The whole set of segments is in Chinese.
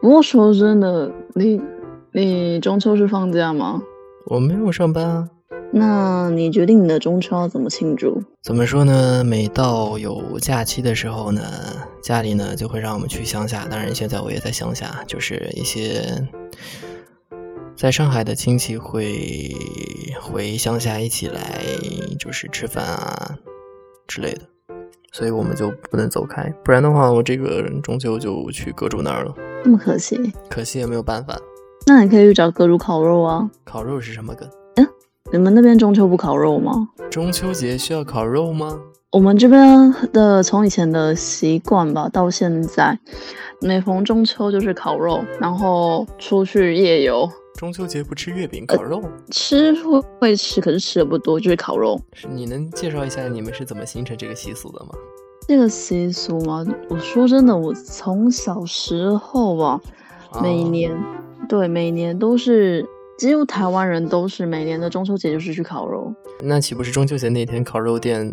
不过说真的，你你中秋是放假吗？我没有上班啊。那你决定你的中秋要怎么庆祝？怎么说呢？每到有假期的时候呢，家里呢就会让我们去乡下。当然，现在我也在乡下，就是一些在上海的亲戚会回乡下一起来，就是吃饭啊之类的。所以我们就不能走开，不然的话，我这个人中秋就去阁主那儿了。那么可惜，可惜也没有办法。那你可以去找阁主烤肉啊。烤肉是什么梗？你们那边中秋不烤肉吗？中秋节需要烤肉吗？我们这边的从以前的习惯吧，到现在，每逢中秋就是烤肉，然后出去夜游。中秋节不吃月饼烤肉？吃会会吃，可是吃的不多，就是烤肉。是你能介绍一下你们是怎么形成这个习俗的吗？这个习俗吗？我说真的，我从小时候吧，每年对每年都是。几乎台湾人都是每年的中秋节就是去烤肉，那岂不是中秋节那天烤肉店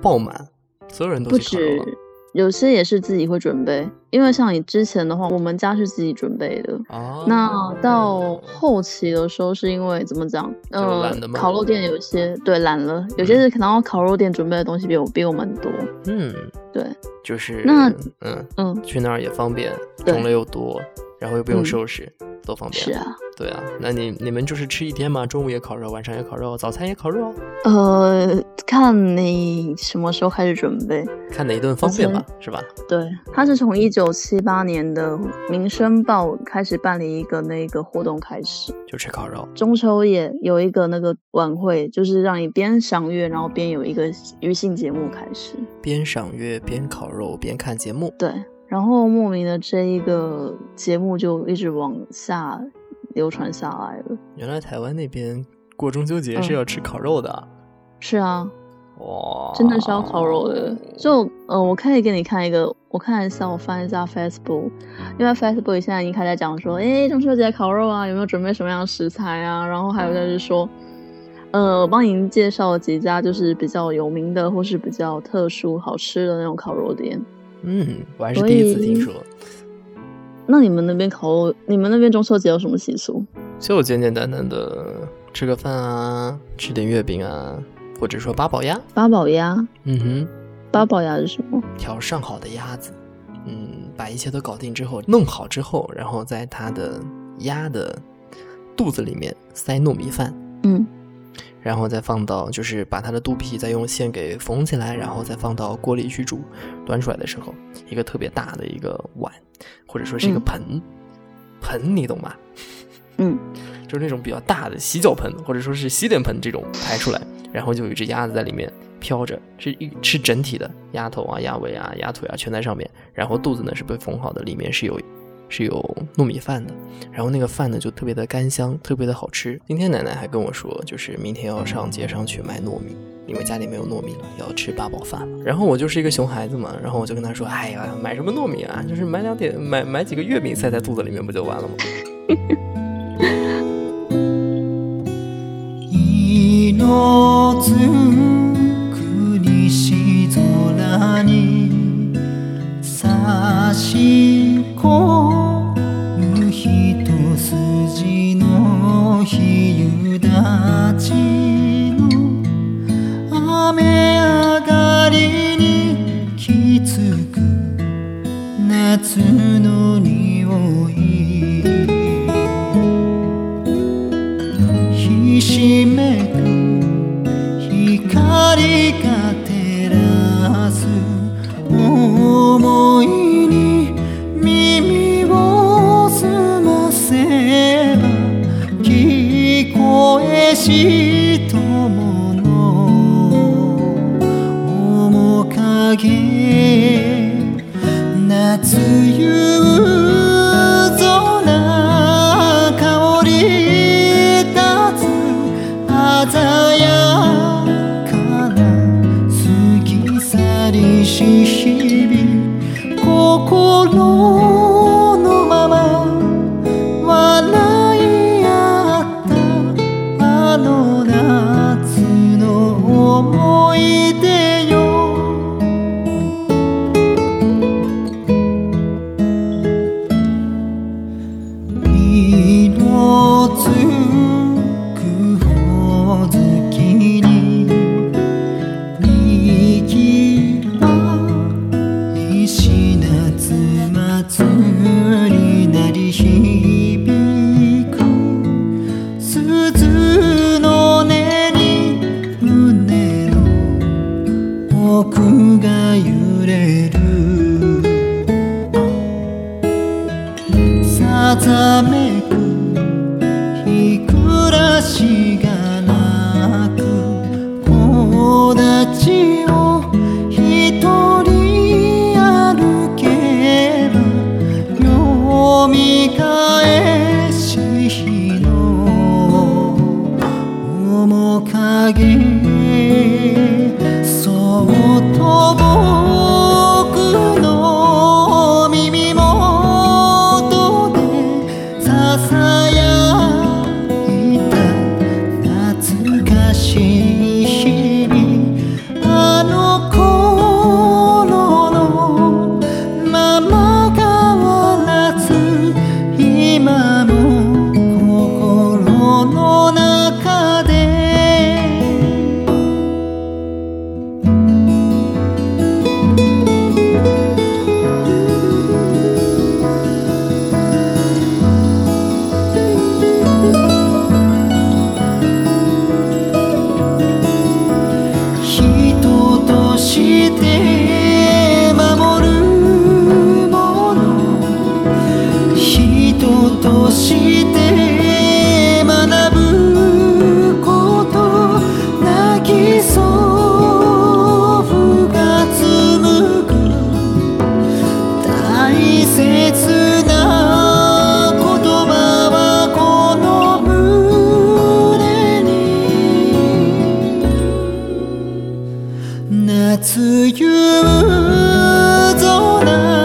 爆满，所有人都去烤肉？不止，有些也是自己会准备，因为像你之前的话，我们家是自己准备的。哦。那到后期的时候，是因为怎么讲？呃，烤肉店有些对懒了，有些是可能烤肉店准备的东西比我比我们多。嗯，对，就是那嗯嗯，去那儿也方便，种类又多，然后又不用收拾。多方便是啊，对啊，那你你们就是吃一天嘛，中午也烤肉，晚上也烤肉，早餐也烤肉。呃，看你什么时候开始准备，看哪一顿方便吧，是吧？对，他是从一九七八年的《民生报》开始办理一个那个活动开始，就吃烤肉。中秋也有一个那个晚会，就是让你边赏月，然后边有一个娱性节目开始，边赏月边烤肉边看节目。对。然后莫名的这一个节目就一直往下流传下来的。原来台湾那边过中秋节是要吃烤肉的。是啊。哇。真的是要烤肉的。就呃，我可以给你看一个，我看一下，我翻一下 Facebook，因为 Facebook 现在已经开始讲说，哎，中秋节烤肉啊，有没有准备什么样的食材啊？然后还有就是说，呃，我帮您介绍几家就是比较有名的或是比较特殊好吃的那种烤肉店。嗯，我还是第一次听说。那你们那边烤，你们那边中秋节有什么习俗？就简简单单的吃个饭啊，吃点月饼啊，或者说八宝鸭。八宝鸭？嗯哼，八宝鸭是什么？调上好的鸭子，嗯，把一切都搞定之后，弄好之后，然后在它的鸭的肚子里面塞糯米饭。嗯。然后再放到，就是把它的肚皮再用线给缝起来，然后再放到锅里去煮。端出来的时候，一个特别大的一个碗，或者说是一个盆，盆你懂吧？嗯，就是那种比较大的洗脚盆，或者说是洗脸盆这种抬出来，然后就有一只鸭子在里面飘着，是一是整体的鸭头啊、鸭尾啊、鸭腿啊全在上面，然后肚子呢是被缝好的，里面是有。是有糯米饭的，然后那个饭呢就特别的干香，特别的好吃。今天奶奶还跟我说，就是明天要上街上去买糯米，因为家里没有糯米了，要吃八宝饭。然后我就是一个熊孩子嘛，然后我就跟她说：“哎呀，买什么糯米啊？就是买两点，买买几个月饼塞在肚子里面不就完了吗？” 夕立の雨上がりにきつく夏の匂いひしめく光が照らすしたもの面影。夏夕空香り立つ鮮やかな過ぎ去りし te ter. 冬空